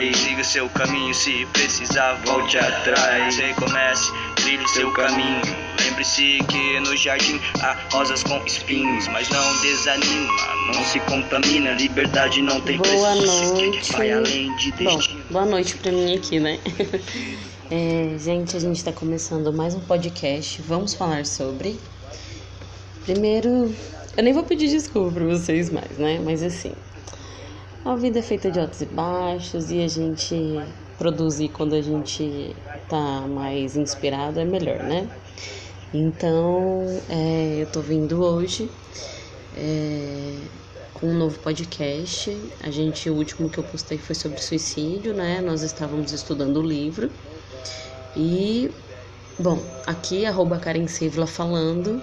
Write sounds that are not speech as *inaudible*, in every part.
vai. Siga seu caminho, se precisar, volte atrás. Recomece, trilhe seu caminho. Lembre-se que no jardim há rosas com espinhos, mas não desanima, não se contamina. Liberdade não tem Boa preço. noite. Vai além de Bom, destino. boa noite pra mim aqui, né? *laughs* É, gente, a gente tá começando mais um podcast. Vamos falar sobre. Primeiro, eu nem vou pedir desculpa pra vocês mais, né? Mas assim, a vida é feita de altos e baixos e a gente produzir quando a gente tá mais inspirado é melhor, né? Então, é, eu tô vindo hoje é, com um novo podcast. A gente, o último que eu postei foi sobre suicídio, né? Nós estávamos estudando o livro. E, bom, aqui, arroba Karen Sevla falando.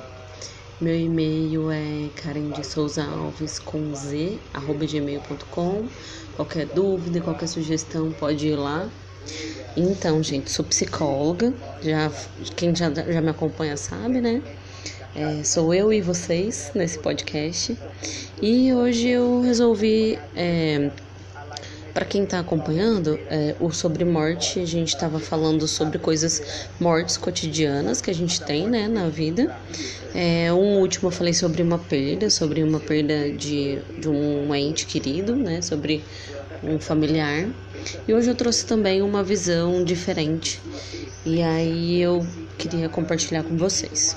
Meu e-mail é Karen de Souza Alves com Z, arroba gmail.com. Qualquer dúvida, qualquer sugestão, pode ir lá. Então, gente, sou psicóloga. Já, quem já, já me acompanha sabe, né? É, sou eu e vocês nesse podcast. E hoje eu resolvi. É, para quem está acompanhando, é, o sobre morte, a gente estava falando sobre coisas mortes cotidianas que a gente tem, né, na vida. É, um último eu falei sobre uma perda, sobre uma perda de, de um ente querido, né, sobre um familiar. E hoje eu trouxe também uma visão diferente. E aí eu queria compartilhar com vocês.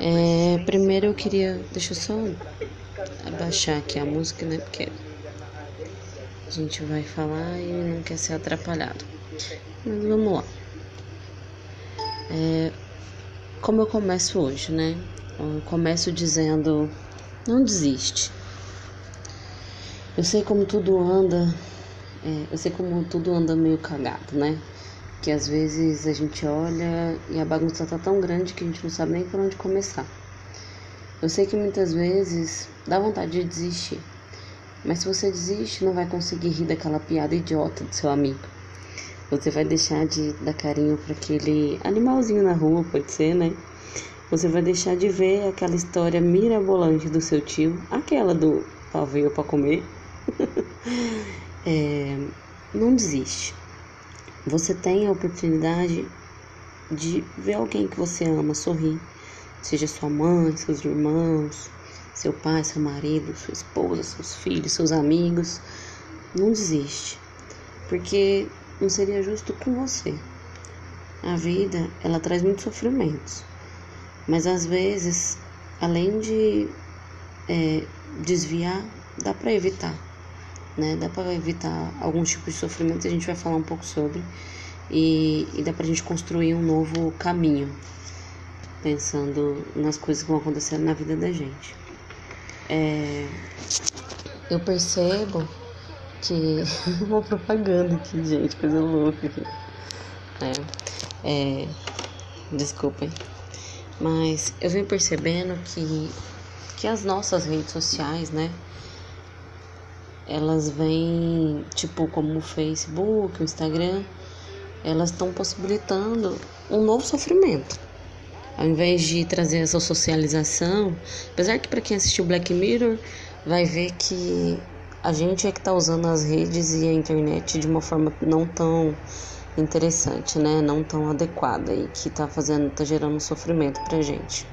É, primeiro eu queria. Deixa eu só abaixar aqui a música, né? Porque a gente vai falar e não quer ser atrapalhado. Mas vamos lá. É, como eu começo hoje, né? Eu começo dizendo: não desiste. Eu sei como tudo anda, é, eu sei como tudo anda meio cagado, né? Que às vezes a gente olha e a bagunça tá tão grande que a gente não sabe nem por onde começar. Eu sei que muitas vezes dá vontade de desistir, mas se você desiste, não vai conseguir rir daquela piada idiota do seu amigo. Você vai deixar de dar carinho para aquele animalzinho na rua, pode ser, né? Você vai deixar de ver aquela história mirabolante do seu tio, aquela do pavê para comer. *laughs* é, não desiste. Você tem a oportunidade de ver alguém que você ama sorrir, seja sua mãe, seus irmãos, seu pai, seu marido, sua esposa, seus filhos, seus amigos. Não desiste, porque não seria justo com você. A vida, ela traz muitos sofrimentos, mas às vezes, além de é, desviar, dá para evitar, né? Dá para evitar alguns tipos de sofrimento, a gente vai falar um pouco sobre, e, e dá pra gente construir um novo caminho, pensando nas coisas que vão acontecer na vida da gente. É, eu percebo que. *laughs* Uma propaganda aqui, gente, coisa louca. É, é, desculpem. Mas eu venho percebendo que, que as nossas redes sociais, né? Elas vêm, tipo, como o Facebook, o Instagram, elas estão possibilitando um novo sofrimento. Ao invés de trazer essa socialização, apesar que para quem assistiu Black Mirror vai ver que a gente é que está usando as redes e a internet de uma forma não tão interessante, né? Não tão adequada e que tá fazendo, tá gerando sofrimento pra gente.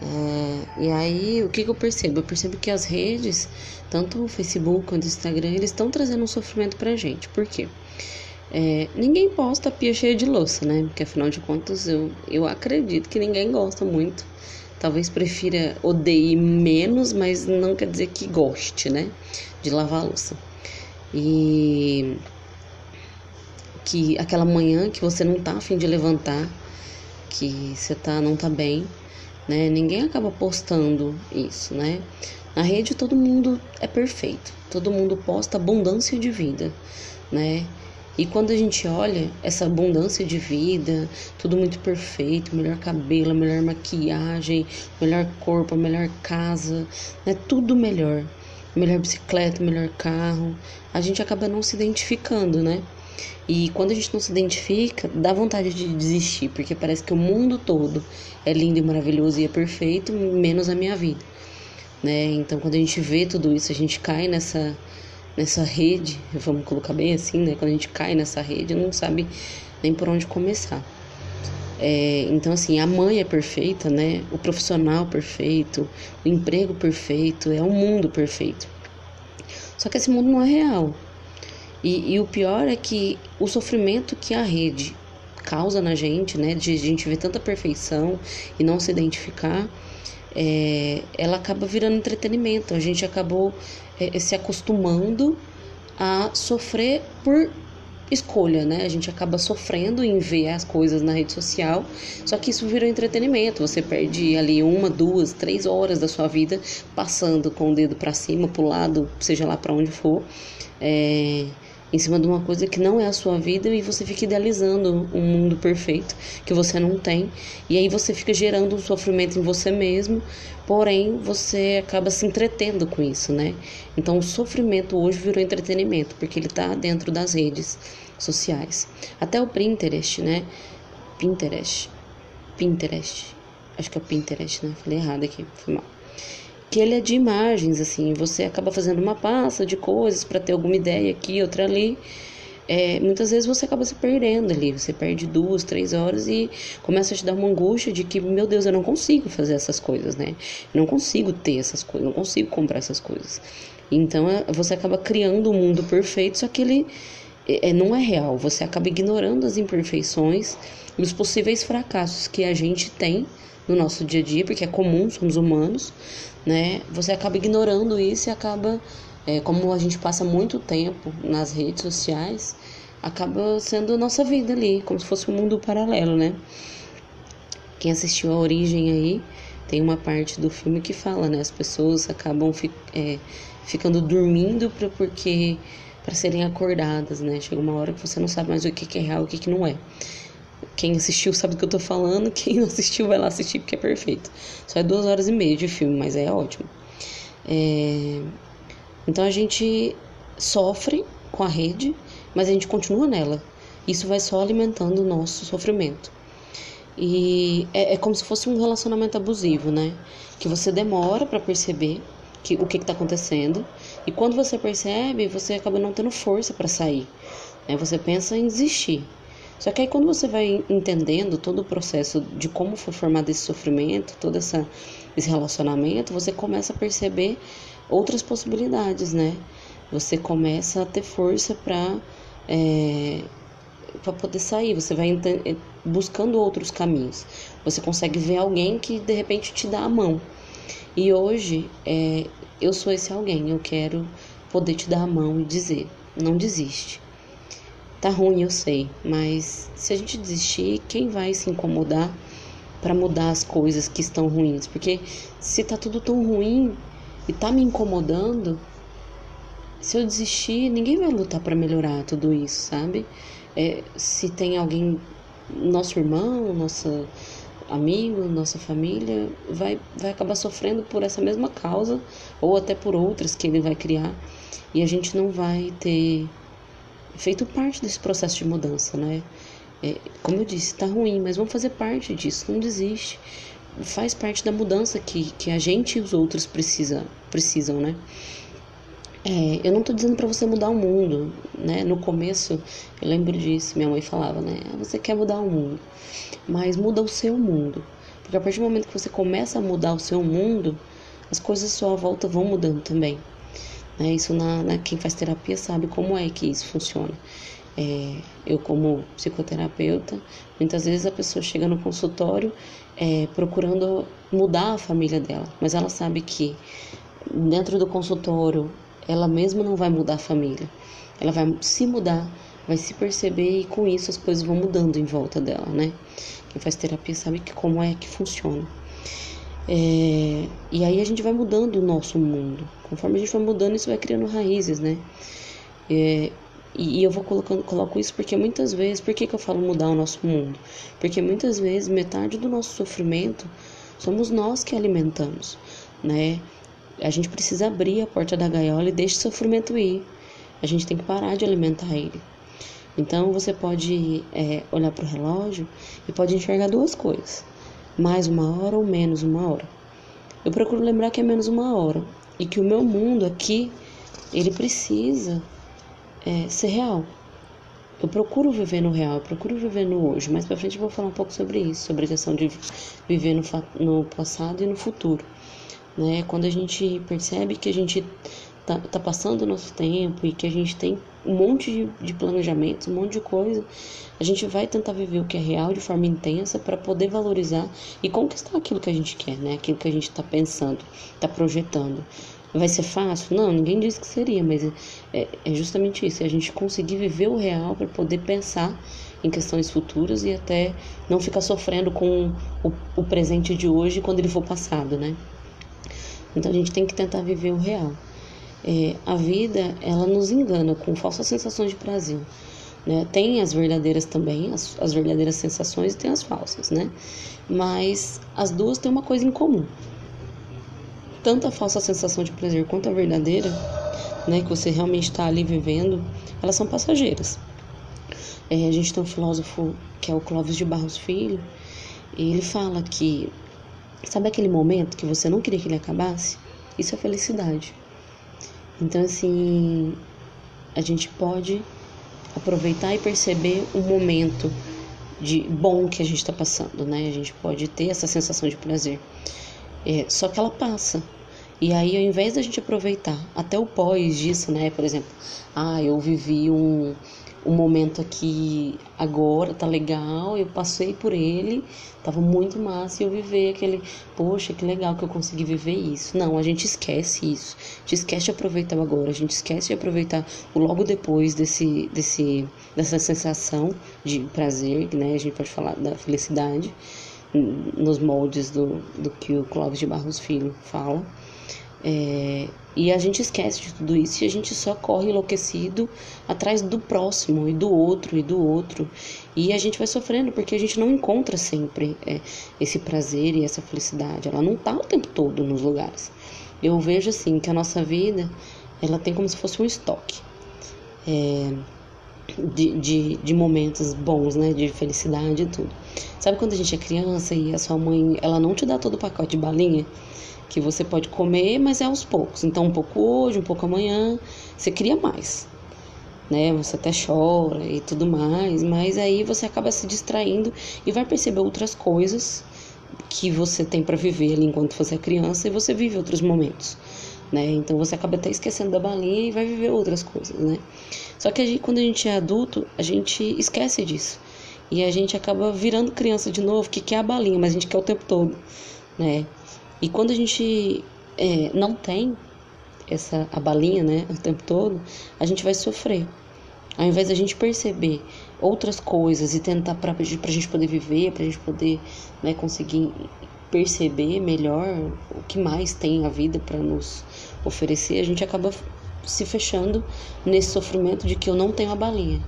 É, e aí, o que, que eu percebo? Eu percebo que as redes, tanto o Facebook quanto o Instagram, eles estão trazendo um sofrimento pra gente. Por quê? É, ninguém posta pia cheia de louça, né? Porque afinal de contas eu, eu acredito que ninguém gosta muito. Talvez prefira, odeie menos, mas não quer dizer que goste, né? De lavar louça. E que aquela manhã que você não tá afim de levantar, que você tá, não tá bem, né? Ninguém acaba postando isso, né? Na rede todo mundo é perfeito, todo mundo posta abundância de vida, né? E quando a gente olha essa abundância de vida, tudo muito perfeito, melhor cabelo, melhor maquiagem, melhor corpo, melhor casa, né? Tudo melhor. Melhor bicicleta, melhor carro. A gente acaba não se identificando, né? E quando a gente não se identifica, dá vontade de desistir, porque parece que o mundo todo é lindo e maravilhoso e é perfeito, menos a minha vida. Né? Então, quando a gente vê tudo isso, a gente cai nessa nessa rede, vamos colocar bem assim, né? Quando a gente cai nessa rede, não sabe nem por onde começar. É, então, assim, a mãe é perfeita, né? O profissional perfeito, o emprego perfeito, é o mundo perfeito. Só que esse mundo não é real. E, e o pior é que o sofrimento que a rede causa na gente, né? De a gente ver tanta perfeição e não se identificar, é, ela acaba virando entretenimento. A gente acabou se acostumando a sofrer por escolha, né? A gente acaba sofrendo em ver as coisas na rede social, só que isso virou entretenimento. Você perde ali uma, duas, três horas da sua vida passando com o dedo para cima, pro lado, seja lá para onde for, é, em cima de uma coisa que não é a sua vida e você fica idealizando um mundo perfeito que você não tem. E aí você fica gerando um sofrimento em você mesmo, porém você acaba se entretendo com isso, né? Então o sofrimento hoje virou entretenimento, porque ele tá dentro das redes sociais. Até o Pinterest, né? Pinterest. Pinterest. Acho que é Pinterest, né? Falei errado aqui, foi mal que ele é de imagens, assim, você acaba fazendo uma pasta de coisas para ter alguma ideia aqui, outra ali. É, muitas vezes você acaba se perdendo ali, você perde duas, três horas e começa a te dar uma angústia de que, meu Deus, eu não consigo fazer essas coisas, né? Eu não consigo ter essas coisas, não consigo comprar essas coisas. Então é, você acaba criando um mundo perfeito, só que ele é, não é real. Você acaba ignorando as imperfeições e os possíveis fracassos que a gente tem no nosso dia a dia, porque é comum, somos humanos, né? Você acaba ignorando isso e acaba, é, como a gente passa muito tempo nas redes sociais, acaba sendo a nossa vida ali, como se fosse um mundo paralelo, né? Quem assistiu a Origem aí, tem uma parte do filme que fala, né? As pessoas acabam fi, é, ficando dormindo pra, porque para serem acordadas, né? Chega uma hora que você não sabe mais o que, que é real e o que, que não é. Quem assistiu sabe do que eu tô falando, quem não assistiu vai lá assistir porque é perfeito. Só é duas horas e meia de filme, mas é ótimo. É... Então a gente sofre com a rede, mas a gente continua nela. Isso vai só alimentando o nosso sofrimento. E é, é como se fosse um relacionamento abusivo, né? Que você demora para perceber que, o que está acontecendo. E quando você percebe, você acaba não tendo força para sair. Né? Você pensa em desistir. Só que aí quando você vai entendendo todo o processo de como foi formado esse sofrimento, todo essa, esse relacionamento, você começa a perceber outras possibilidades, né? Você começa a ter força para é, para poder sair, você vai é, buscando outros caminhos. Você consegue ver alguém que de repente te dá a mão. E hoje é, eu sou esse alguém, eu quero poder te dar a mão e dizer: não desiste. Tá ruim, eu sei, mas se a gente desistir, quem vai se incomodar para mudar as coisas que estão ruins? Porque se tá tudo tão ruim e tá me incomodando, se eu desistir, ninguém vai lutar para melhorar tudo isso, sabe? É, se tem alguém, nosso irmão, nossa amigo, nossa família, vai, vai acabar sofrendo por essa mesma causa ou até por outras que ele vai criar e a gente não vai ter feito parte desse processo de mudança, né? É, como eu disse, tá ruim, mas vamos fazer parte disso, não desiste. Faz parte da mudança que, que a gente e os outros precisa, precisam, né? É, eu não tô dizendo para você mudar o mundo, né? No começo, eu lembro disso, minha mãe falava, né? Ah, você quer mudar o mundo, mas muda o seu mundo. Porque a partir do momento que você começa a mudar o seu mundo, as coisas à sua volta vão mudando também. Né? Isso na, na, quem faz terapia sabe como é que isso funciona. É, eu como psicoterapeuta, muitas vezes a pessoa chega no consultório é, procurando mudar a família dela, mas ela sabe que dentro do consultório ela mesma não vai mudar a família, ela vai se mudar, vai se perceber e com isso as coisas vão mudando em volta dela, né? Quem faz terapia sabe que como é que funciona. É, e aí a gente vai mudando o nosso mundo. Conforme a gente vai mudando, isso vai criando raízes, né? É, e, e, eu vou colocando, coloco isso porque muitas vezes, por que, que eu falo mudar o nosso mundo? Porque muitas vezes metade do nosso sofrimento somos nós que alimentamos, né? A gente precisa abrir a porta da gaiola e deixar o sofrimento ir. A gente tem que parar de alimentar ele. Então você pode é, olhar para o relógio e pode enxergar duas coisas mais uma hora ou menos uma hora. Eu procuro lembrar que é menos uma hora e que o meu mundo aqui ele precisa é, ser real. Eu procuro viver no real, eu procuro viver no hoje. Mais pra frente eu vou falar um pouco sobre isso, sobre a questão de viver no, no passado e no futuro. Né? Quando a gente percebe que a gente tá, tá passando o nosso tempo e que a gente tem um monte de, de planejamentos, um monte de coisa, a gente vai tentar viver o que é real de forma intensa para poder valorizar e conquistar aquilo que a gente quer, né? Aquilo que a gente está pensando, está projetando. Vai ser fácil? Não, ninguém disse que seria, mas é, é justamente isso, é a gente conseguir viver o real para poder pensar em questões futuras e até não ficar sofrendo com o, o presente de hoje quando ele for passado, né? Então a gente tem que tentar viver o real. É, a vida ela nos engana com falsas sensações de prazer. Né? Tem as verdadeiras também, as, as verdadeiras sensações e tem as falsas, né? Mas as duas têm uma coisa em comum. Tanto a falsa sensação de prazer quanto a verdadeira, né, que você realmente está ali vivendo, elas são passageiras. É, a gente tem um filósofo que é o Clóvis de Barros Filho, e ele fala que sabe aquele momento que você não queria que ele acabasse? Isso é felicidade. Então, assim, a gente pode aproveitar e perceber o momento de bom que a gente está passando, né? A gente pode ter essa sensação de prazer. É, só que ela passa. E aí, ao invés da gente aproveitar até o pós disso, né? Por exemplo, ah, eu vivi um, um momento aqui agora, tá legal, eu passei por ele, tava muito massa e eu vivi aquele, poxa, que legal que eu consegui viver isso. Não, a gente esquece isso. A gente esquece de aproveitar o agora, a gente esquece de aproveitar o logo depois desse, desse, dessa sensação de prazer, né? A gente pode falar da felicidade nos moldes do, do que o Clóvis de Barros Filho fala. É, e a gente esquece de tudo isso e a gente só corre enlouquecido atrás do próximo e do outro e do outro. E a gente vai sofrendo porque a gente não encontra sempre é, esse prazer e essa felicidade. Ela não tá o tempo todo nos lugares. Eu vejo assim que a nossa vida ela tem como se fosse um estoque é, de, de, de momentos bons, né? De felicidade e tudo. Sabe quando a gente é criança e a sua mãe ela não te dá todo o pacote de balinha? Que você pode comer, mas é aos poucos. Então, um pouco hoje, um pouco amanhã, você cria mais, né? Você até chora e tudo mais, mas aí você acaba se distraindo e vai perceber outras coisas que você tem para viver ali enquanto você é criança e você vive outros momentos. Né? Então você acaba até esquecendo da balinha e vai viver outras coisas, né? Só que a gente, quando a gente é adulto, a gente esquece disso. E a gente acaba virando criança de novo, que quer a balinha, mas a gente quer o tempo todo, né? E quando a gente é, não tem essa a balinha, né, o tempo todo, a gente vai sofrer. Ao invés da gente perceber outras coisas e tentar para a gente poder viver, para a gente poder né, conseguir perceber melhor o que mais tem a vida para nos oferecer, a gente acaba se fechando nesse sofrimento de que eu não tenho a balinha.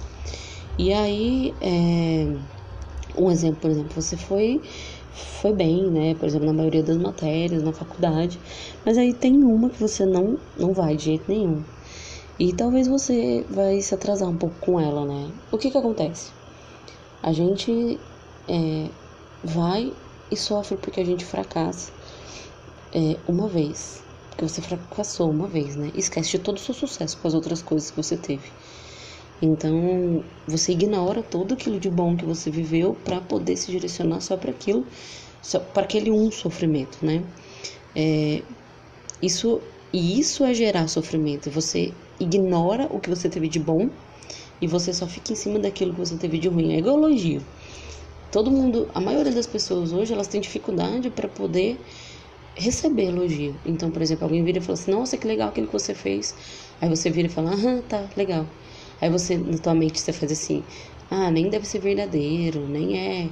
E aí, é, um exemplo, por exemplo, você foi foi bem, né? Por exemplo, na maioria das matérias, na faculdade. Mas aí tem uma que você não, não vai de jeito nenhum. E talvez você vai se atrasar um pouco com ela, né? O que que acontece? A gente é, vai e sofre porque a gente fracassa é, uma vez. Porque você fracassou uma vez, né? Esquece de todo o seu sucesso com as outras coisas que você teve. Então, você ignora todo aquilo de bom que você viveu para poder se direcionar só para aquilo, só para aquele um sofrimento, né? É, isso e isso é gerar sofrimento. Você ignora o que você teve de bom e você só fica em cima daquilo que você teve de ruim. É igual elogio. Todo mundo, a maioria das pessoas hoje, elas têm dificuldade para poder receber elogio. Então, por exemplo, alguém vira e fala assim: "Nossa, que legal aquilo que você fez". Aí você vira e fala: "Aham, tá, legal". Aí você, na tua mente, você faz assim: ah, nem deve ser verdadeiro, nem é.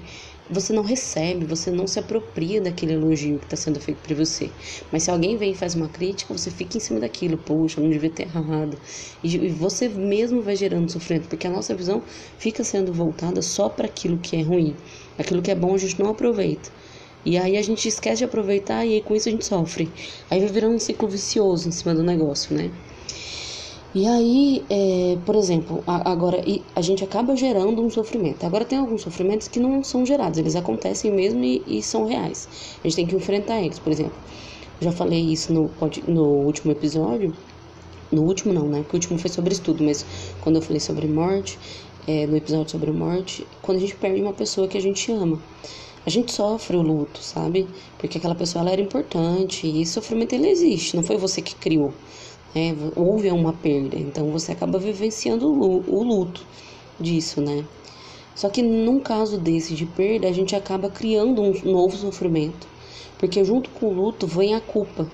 Você não recebe, você não se apropria daquele elogio que está sendo feito para você. Mas se alguém vem e faz uma crítica, você fica em cima daquilo, poxa, não devia ter errado. E, e você mesmo vai gerando sofrimento, porque a nossa visão fica sendo voltada só para aquilo que é ruim. Aquilo que é bom a gente não aproveita. E aí a gente esquece de aproveitar e aí com isso a gente sofre. Aí vai virando um ciclo vicioso em cima do negócio, né? E aí, é, por exemplo, a, agora a gente acaba gerando um sofrimento. Agora tem alguns sofrimentos que não são gerados, eles acontecem mesmo e, e são reais. A gente tem que enfrentar eles, por exemplo. Já falei isso no, no último episódio, no último não, né? Porque o último foi sobre estudo, mas quando eu falei sobre morte, é, no episódio sobre morte, quando a gente perde uma pessoa que a gente ama. A gente sofre o luto, sabe? Porque aquela pessoa ela era importante e esse sofrimento ele existe, não foi você que criou. Né? Houve uma perda, então você acaba vivenciando o luto disso, né? Só que num caso desse de perda, a gente acaba criando um novo sofrimento. Porque junto com o luto vem a culpa.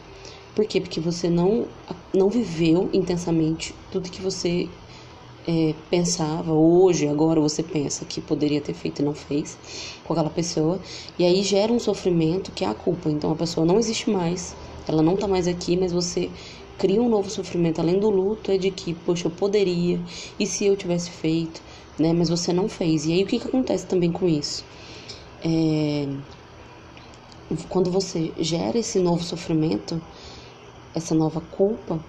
Por quê? Porque você não, não viveu intensamente tudo que você é, pensava, hoje, agora você pensa que poderia ter feito e não fez com aquela pessoa, e aí gera um sofrimento que é a culpa. Então a pessoa não existe mais, ela não tá mais aqui, mas você cria um novo sofrimento além do luto, é de que, poxa, eu poderia, e se eu tivesse feito, né? Mas você não fez. E aí o que, que acontece também com isso? É... Quando você gera esse novo sofrimento, essa nova culpa,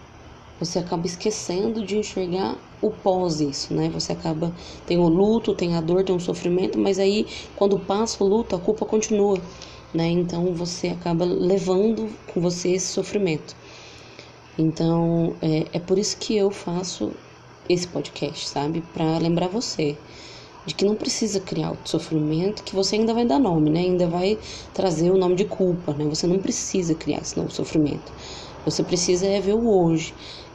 você acaba esquecendo de enxergar o pós isso, né? Você acaba tem o luto, tem a dor, tem o sofrimento, mas aí quando passa o luto, a culpa continua, né? Então você acaba levando com você esse sofrimento. Então é, é por isso que eu faço esse podcast, sabe? Para lembrar você de que não precisa criar o sofrimento, que você ainda vai dar nome, né? Ainda vai trazer o nome de culpa, né? Você não precisa criar esse novo sofrimento. Você precisa é ver o hoje,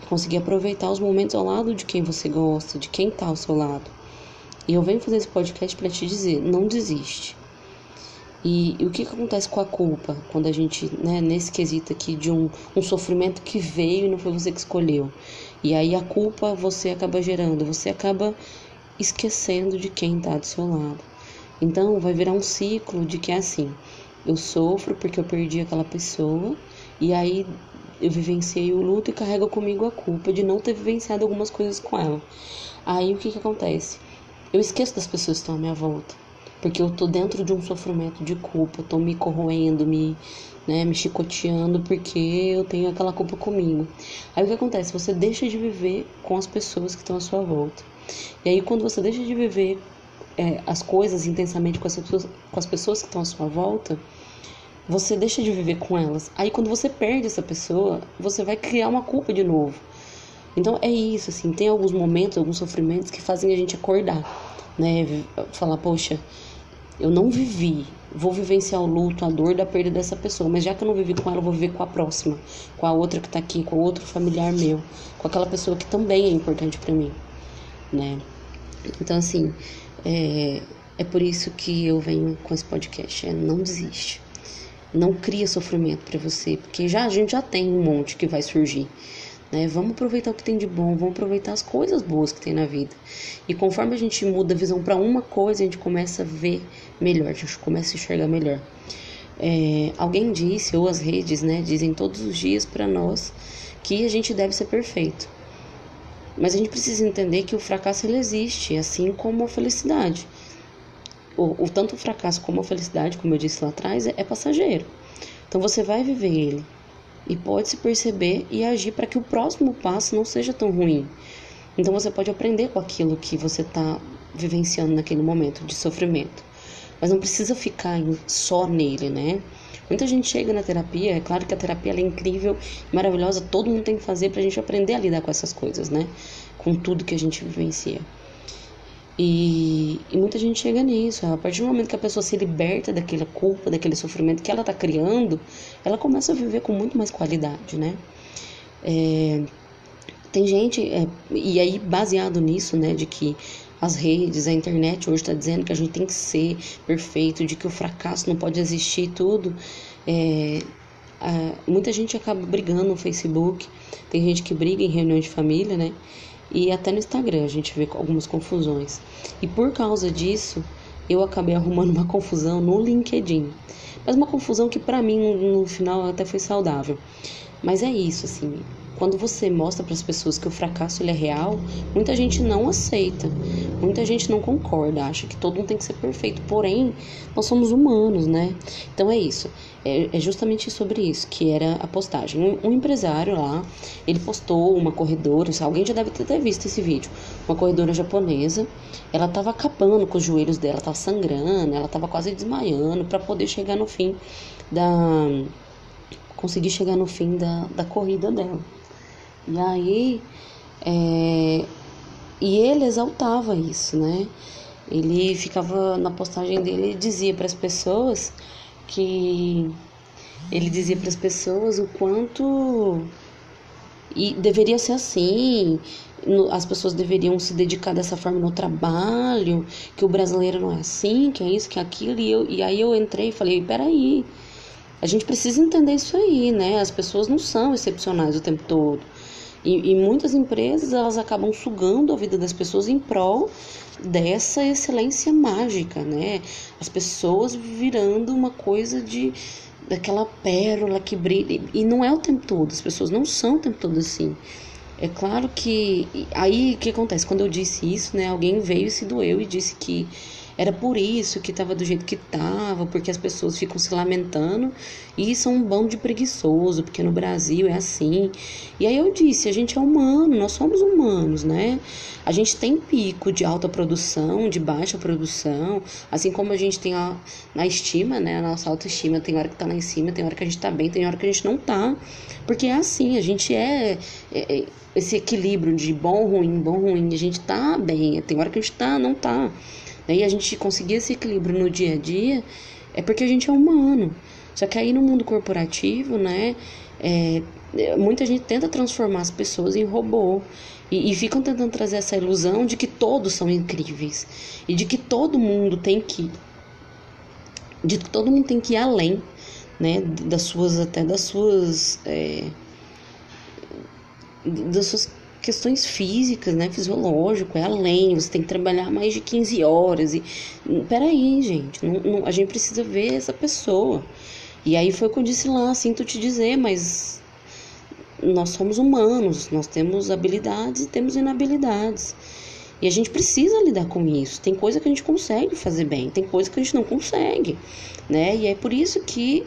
conseguir aproveitar os momentos ao lado de quem você gosta, de quem está ao seu lado. E eu venho fazer esse podcast para te dizer, não desiste. E, e, o que, que acontece com a culpa quando a gente, né, nesse quesito aqui de um, um sofrimento que veio e não foi você que escolheu? E aí a culpa você acaba gerando, você acaba esquecendo de quem está do seu lado. Então vai virar um ciclo de que é assim: eu sofro porque eu perdi aquela pessoa, e aí eu vivenciei o luto e carrego comigo a culpa de não ter vivenciado algumas coisas com ela. Aí o que que acontece? Eu esqueço das pessoas que estão à minha volta, porque eu tô dentro de um sofrimento de culpa, tô me corroendo, me, né, me chicoteando porque eu tenho aquela culpa comigo. Aí o que acontece? Você deixa de viver com as pessoas que estão à sua volta. E aí quando você deixa de viver é, as coisas intensamente com as, pessoas, com as pessoas que estão à sua volta, você deixa de viver com elas. Aí quando você perde essa pessoa, você vai criar uma culpa de novo. Então é isso, assim, tem alguns momentos, alguns sofrimentos que fazem a gente acordar, né? Falar, poxa, eu não vivi, vou vivenciar o luto, a dor da perda dessa pessoa, mas já que eu não vivi com ela, eu vou viver com a próxima, com a outra que tá aqui, com outro familiar meu, com aquela pessoa que também é importante para mim, né? Então, assim, é, é por isso que eu venho com esse podcast, é não desiste. Não cria sofrimento para você, porque já a gente já tem um monte que vai surgir. Né? Vamos aproveitar o que tem de bom, vamos aproveitar as coisas boas que tem na vida. E conforme a gente muda a visão para uma coisa, a gente começa a ver melhor, a gente começa a enxergar melhor. É, alguém disse, ou as redes, né, dizem todos os dias para nós que a gente deve ser perfeito. Mas a gente precisa entender que o fracasso ele existe, assim como a felicidade o, o tanto o fracasso como a felicidade, como eu disse lá atrás, é, é passageiro. Então você vai viver ele e pode se perceber e agir para que o próximo passo não seja tão ruim. Então você pode aprender com aquilo que você está vivenciando naquele momento de sofrimento. Mas não precisa ficar só nele, né? Muita gente chega na terapia, é claro que a terapia é incrível, maravilhosa, todo mundo tem que fazer para a gente aprender a lidar com essas coisas, né? Com tudo que a gente vivencia. E, e, muita gente chega nisso. A partir do momento que a pessoa se liberta daquela culpa, daquele sofrimento que ela está criando, ela começa a viver com muito mais qualidade, né? É, tem gente, é, e aí baseado nisso, né, de que as redes, a internet hoje está dizendo que a gente tem que ser perfeito, de que o fracasso não pode existir tudo. É, a, muita gente acaba brigando no Facebook, tem gente que briga em reuniões de família, né? E até no Instagram a gente vê algumas confusões. E por causa disso, eu acabei arrumando uma confusão no LinkedIn. Mas uma confusão que para mim no final até foi saudável. Mas é isso, assim, quando você mostra para as pessoas que o fracasso ele é real, muita gente não aceita, muita gente não concorda, acha que todo mundo tem que ser perfeito. Porém, nós somos humanos, né? Então é isso. É, é justamente sobre isso que era a postagem. Um, um, empresário lá, ele postou uma corredora, alguém já deve ter visto esse vídeo, uma corredora japonesa. Ela estava acabando com os joelhos dela, estava sangrando, ela estava quase desmaiando para poder chegar no fim da conseguir chegar no fim da, da corrida dela. E aí, é, e ele exaltava isso, né? Ele ficava na postagem dele e dizia para as pessoas que ele dizia para as pessoas o quanto e deveria ser assim, as pessoas deveriam se dedicar dessa forma no trabalho, que o brasileiro não é assim, que é isso, que é aquilo. E, eu, e aí eu entrei e falei: peraí, a gente precisa entender isso aí, né? As pessoas não são excepcionais o tempo todo. E, e muitas empresas elas acabam sugando a vida das pessoas em prol dessa excelência mágica, né? As pessoas virando uma coisa de daquela pérola que brilha. E não é o tempo todo, as pessoas não são o tempo todo assim. É claro que. Aí o que acontece? Quando eu disse isso, né? Alguém veio e se doeu e disse que era por isso que estava do jeito que estava, porque as pessoas ficam se lamentando e são um bando de preguiçoso, porque no Brasil é assim. E aí eu disse, a gente é humano, nós somos humanos, né? A gente tem pico de alta produção, de baixa produção, assim como a gente tem a, na estima, né? A nossa autoestima tem hora que tá lá em cima, tem hora que a gente tá bem, tem hora que a gente não tá. Porque é assim, a gente é, é, é esse equilíbrio de bom, ruim, bom, ruim, a gente tá bem, tem hora que a gente tá, não tá. E a gente conseguir esse equilíbrio no dia a dia é porque a gente é humano. Só que aí no mundo corporativo, né, é, muita gente tenta transformar as pessoas em robô. E, e, ficam tentando trazer essa ilusão de que todos são incríveis. E de que todo mundo tem que. De que todo mundo tem que ir além, né? Das suas, até das suas. É, das suas questões físicas, né? Fisiológico, é além, você tem que trabalhar mais de 15 horas. E. Peraí, gente, não, não, a gente precisa ver essa pessoa. E aí foi o que eu disse lá, sinto te dizer, mas nós somos humanos, nós temos habilidades e temos inabilidades. E a gente precisa lidar com isso. Tem coisa que a gente consegue fazer bem, tem coisa que a gente não consegue, né? E é por isso que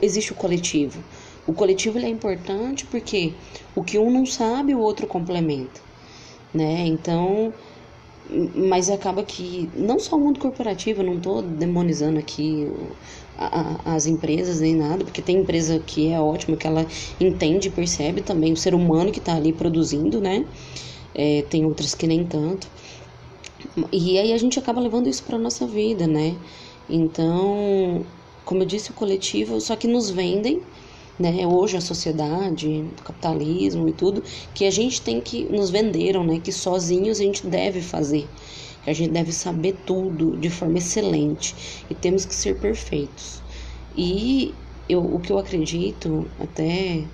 existe o coletivo. O coletivo é importante porque o que um não sabe, o outro complementa, né? Então, mas acaba que não só o mundo corporativo, eu não estou demonizando aqui a, as empresas nem nada, porque tem empresa que é ótima, que ela entende e percebe também o ser humano que está ali produzindo, né? É, tem outras que nem tanto. E aí a gente acaba levando isso para nossa vida, né? Então, como eu disse, o coletivo, só que nos vendem né, hoje a sociedade, o capitalismo e tudo, que a gente tem que nos venderam, né, que sozinhos a gente deve fazer, que a gente deve saber tudo de forma excelente e temos que ser perfeitos. E eu, o que eu acredito, até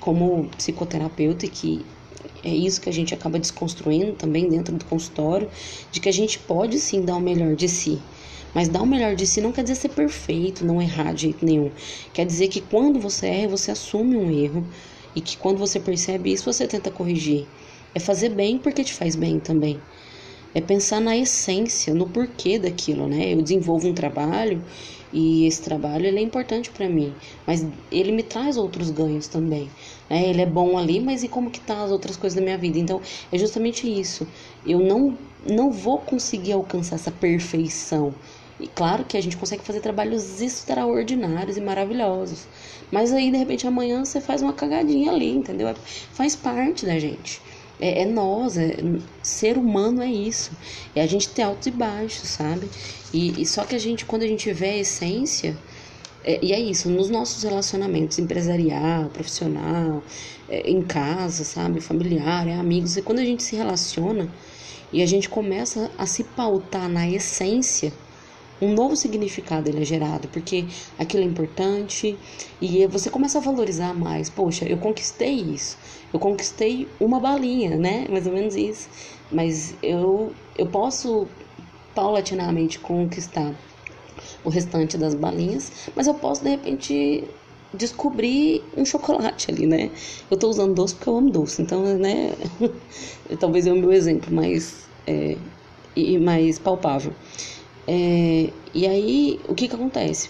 como psicoterapeuta, que é isso que a gente acaba desconstruindo também dentro do consultório, de que a gente pode sim dar o melhor de si mas dar o melhor de si não quer dizer ser perfeito, não errar de jeito nenhum. Quer dizer que quando você erra, você assume um erro e que quando você percebe isso, você tenta corrigir. É fazer bem porque te faz bem também. É pensar na essência, no porquê daquilo, né? Eu desenvolvo um trabalho e esse trabalho ele é importante para mim, mas ele me traz outros ganhos também. Né? Ele é bom ali, mas e como que tá as outras coisas da minha vida? Então é justamente isso. Eu não não vou conseguir alcançar essa perfeição e claro que a gente consegue fazer trabalhos extraordinários e maravilhosos. Mas aí, de repente, amanhã você faz uma cagadinha ali, entendeu? Faz parte da gente. É, é nós, é, ser humano é isso. É a gente ter altos e baixos, sabe? E, e só que a gente, quando a gente vê a essência, é, e é isso, nos nossos relacionamentos empresarial, profissional, é, em casa, sabe? Familiar, é amigos. E quando a gente se relaciona e a gente começa a se pautar na essência um novo significado ele é gerado, porque aquilo é importante e você começa a valorizar mais. Poxa, eu conquistei isso. Eu conquistei uma balinha, né? Mais ou menos isso. Mas eu eu posso paulatinamente conquistar o restante das balinhas, mas eu posso de repente descobrir um chocolate ali, né? Eu tô usando doce porque eu amo doce, então, né? *laughs* Talvez é o meu exemplo mais é, e mais palpável. É, e aí, o que que acontece?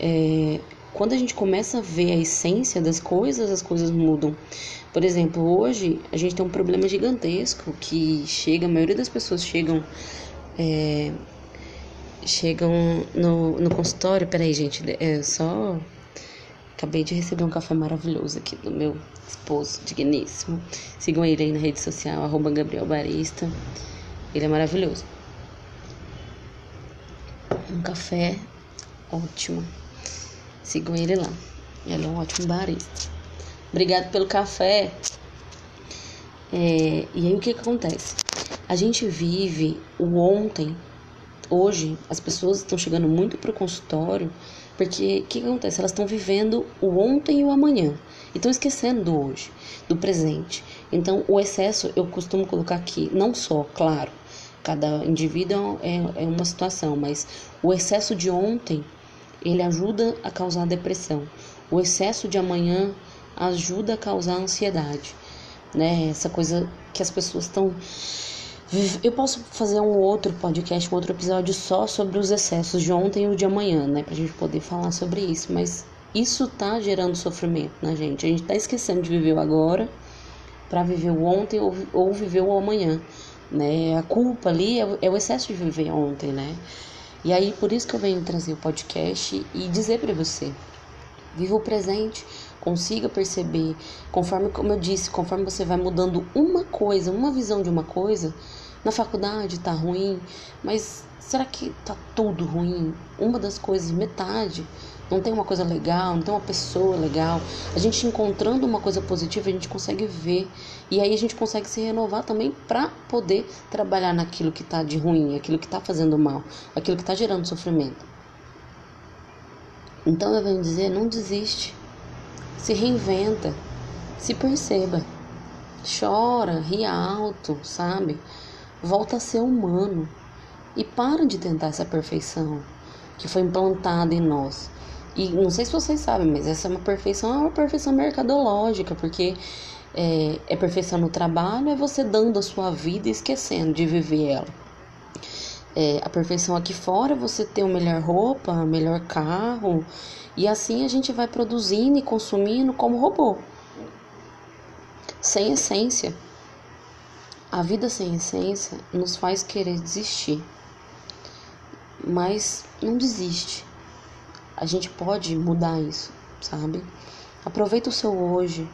É, quando a gente começa a ver a essência das coisas, as coisas mudam. Por exemplo, hoje a gente tem um problema gigantesco que chega, a maioria das pessoas chegam é, chegam no, no consultório. Peraí, gente, é só Acabei de receber um café maravilhoso aqui do meu esposo, digníssimo. Sigam ele aí na rede social, arroba Gabriel Barista. Ele é maravilhoso. Um café ótimo. Sigam ele lá. Ele é um ótimo barista. Obrigado pelo café. É, e aí o que, que acontece? A gente vive o ontem. Hoje as pessoas estão chegando muito para o consultório porque o que, que acontece? Elas estão vivendo o ontem e o amanhã e estão esquecendo do hoje, do presente. Então o excesso eu costumo colocar aqui, não só, claro, cada indivíduo é, é uma situação, mas o excesso de ontem ele ajuda a causar depressão. O excesso de amanhã ajuda a causar ansiedade, né? Essa coisa que as pessoas estão eu posso fazer um outro podcast, um outro episódio só sobre os excessos de ontem e o de amanhã, né? Pra gente poder falar sobre isso. Mas isso tá gerando sofrimento na gente. A gente tá esquecendo de viver o agora para viver o ontem ou, ou viver o amanhã, né? A culpa ali é, é o excesso de viver ontem, né? E aí, por isso que eu venho trazer o podcast e dizer para você: viva o presente, consiga perceber, conforme, como eu disse, conforme você vai mudando uma coisa, uma visão de uma coisa, na faculdade tá ruim, mas será que tá tudo ruim? Uma das coisas, metade, não tem uma coisa legal, não tem uma pessoa legal. A gente encontrando uma coisa positiva, a gente consegue ver. E aí a gente consegue se renovar também para poder trabalhar naquilo que tá de ruim, aquilo que tá fazendo mal, aquilo que tá gerando sofrimento. Então eu venho dizer, não desiste. Se reinventa, se perceba. Chora, ri alto, sabe? Volta a ser humano e para de tentar essa perfeição que foi implantada em nós. E não sei se vocês sabem, mas essa é uma perfeição, é uma perfeição mercadológica, porque é, é perfeição no trabalho, é você dando a sua vida e esquecendo de viver ela. É, a perfeição aqui fora você ter o melhor roupa, o melhor carro, e assim a gente vai produzindo e consumindo como robô, sem essência. A vida sem essência nos faz querer desistir, mas não desiste. A gente pode mudar isso, sabe? Aproveita o seu hoje,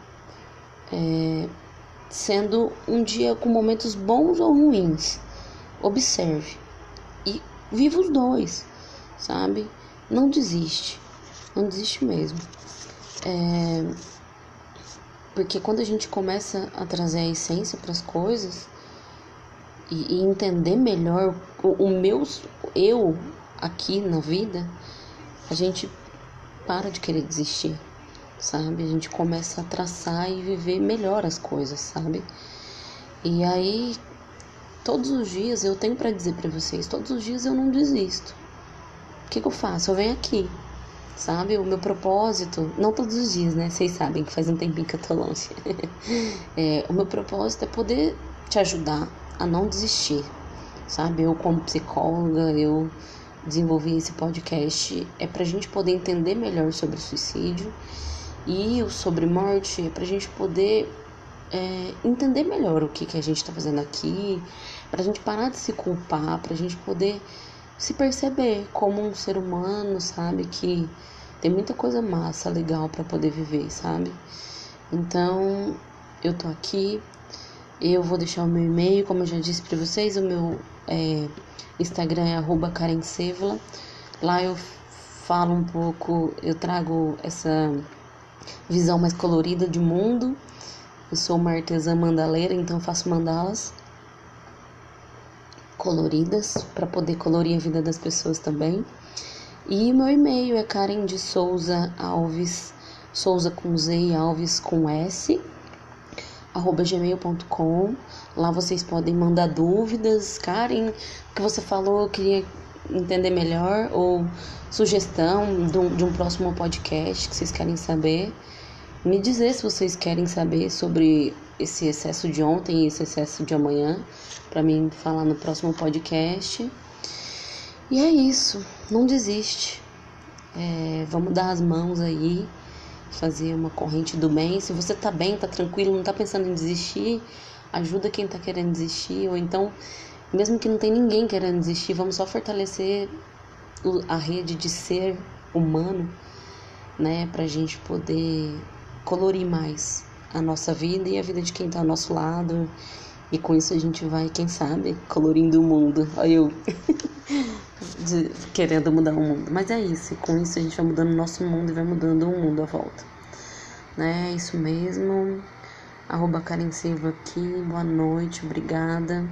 é, sendo um dia com momentos bons ou ruins. Observe e viva os dois, sabe? Não desiste, não desiste mesmo. É, porque quando a gente começa a trazer a essência para as coisas e, e, entender melhor o, o meu eu aqui na vida, a gente para de querer desistir, sabe? A gente começa a traçar e viver melhor as coisas, sabe? E aí, todos os dias eu tenho para dizer para vocês, todos os dias eu não desisto. O que, que eu faço? Eu venho aqui, sabe? O meu propósito, não todos os dias, né? Vocês sabem que faz um tempinho que eu tô longe. *laughs* é, o meu propósito é poder te ajudar a não desistir, sabe? Eu, como psicóloga, eu desenvolvi esse podcast é para a gente poder entender melhor sobre suicídio e o sobre morte, é para a gente poder é, entender melhor o que, que a gente está fazendo aqui, para a gente parar de se culpar, para a gente poder se perceber como um ser humano, sabe? Que tem muita coisa massa, legal para poder viver, sabe? Então, eu tô aqui. Eu vou deixar o meu e-mail, como eu já disse para vocês, o meu é, Instagram é arroba Karen Sevala. Lá eu falo um pouco, eu trago essa visão mais colorida de mundo. Eu sou uma artesã mandaleira, então faço mandalas coloridas para poder colorir a vida das pessoas também. E meu e-mail é Karen de Souza Alves, Souza com Z e Alves com S, arroba gmail.com. Lá vocês podem mandar dúvidas. Karen, o que você falou, eu queria entender melhor. Ou sugestão de um, de um próximo podcast que vocês querem saber. Me dizer se vocês querem saber sobre esse excesso de ontem e esse excesso de amanhã, para mim falar no próximo podcast. E é isso, não desiste. É, vamos dar as mãos aí fazer uma corrente do bem. Se você tá bem, tá tranquilo, não tá pensando em desistir, ajuda quem tá querendo desistir, ou então, mesmo que não tem ninguém querendo desistir, vamos só fortalecer a rede de ser humano né, pra gente poder colorir mais a nossa vida e a vida de quem tá ao nosso lado. E com isso a gente vai, quem sabe, colorindo o mundo. Olha eu *laughs* de, querendo mudar o mundo. Mas é isso, e com isso a gente vai mudando o nosso mundo e vai mudando o mundo à volta. Né? É isso mesmo. Arroba Karen Silva aqui, boa noite, obrigada.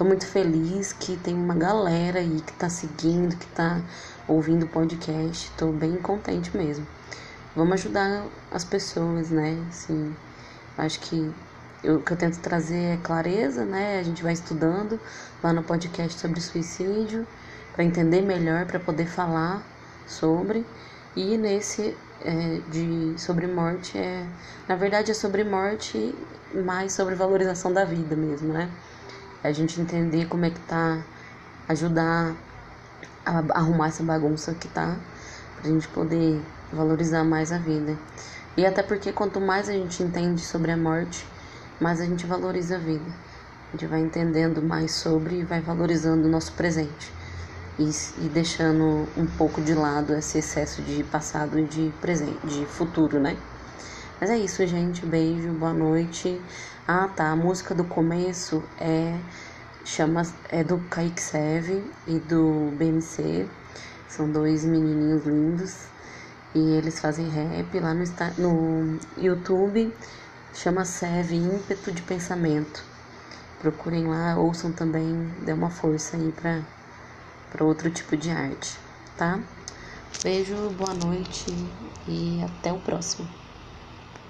Tô muito feliz que tem uma galera aí que tá seguindo, que tá ouvindo o podcast. Tô bem contente mesmo. Vamos ajudar as pessoas, né? Assim, acho que eu, o que eu tento trazer é clareza, né? A gente vai estudando lá no podcast sobre suicídio para entender melhor, para poder falar sobre. E nesse é, de sobre morte é, na verdade é sobre morte, mais sobre valorização da vida mesmo, né? A gente entender como é que tá, ajudar a arrumar essa bagunça que tá, pra gente poder valorizar mais a vida. E até porque quanto mais a gente entende sobre a morte, mais a gente valoriza a vida. A gente vai entendendo mais sobre e vai valorizando o nosso presente e, e deixando um pouco de lado esse excesso de passado e de presente, de futuro, né? Mas é isso, gente. Beijo, boa noite. Ah, tá. A música do começo é chama é do Kaique Seve e do BMC. São dois menininhos lindos e eles fazem rap lá no, no YouTube. Chama Seve Ímpeto de Pensamento. Procurem lá, ouçam também, dê uma força aí pra para outro tipo de arte, tá? Beijo, boa noite e até o próximo.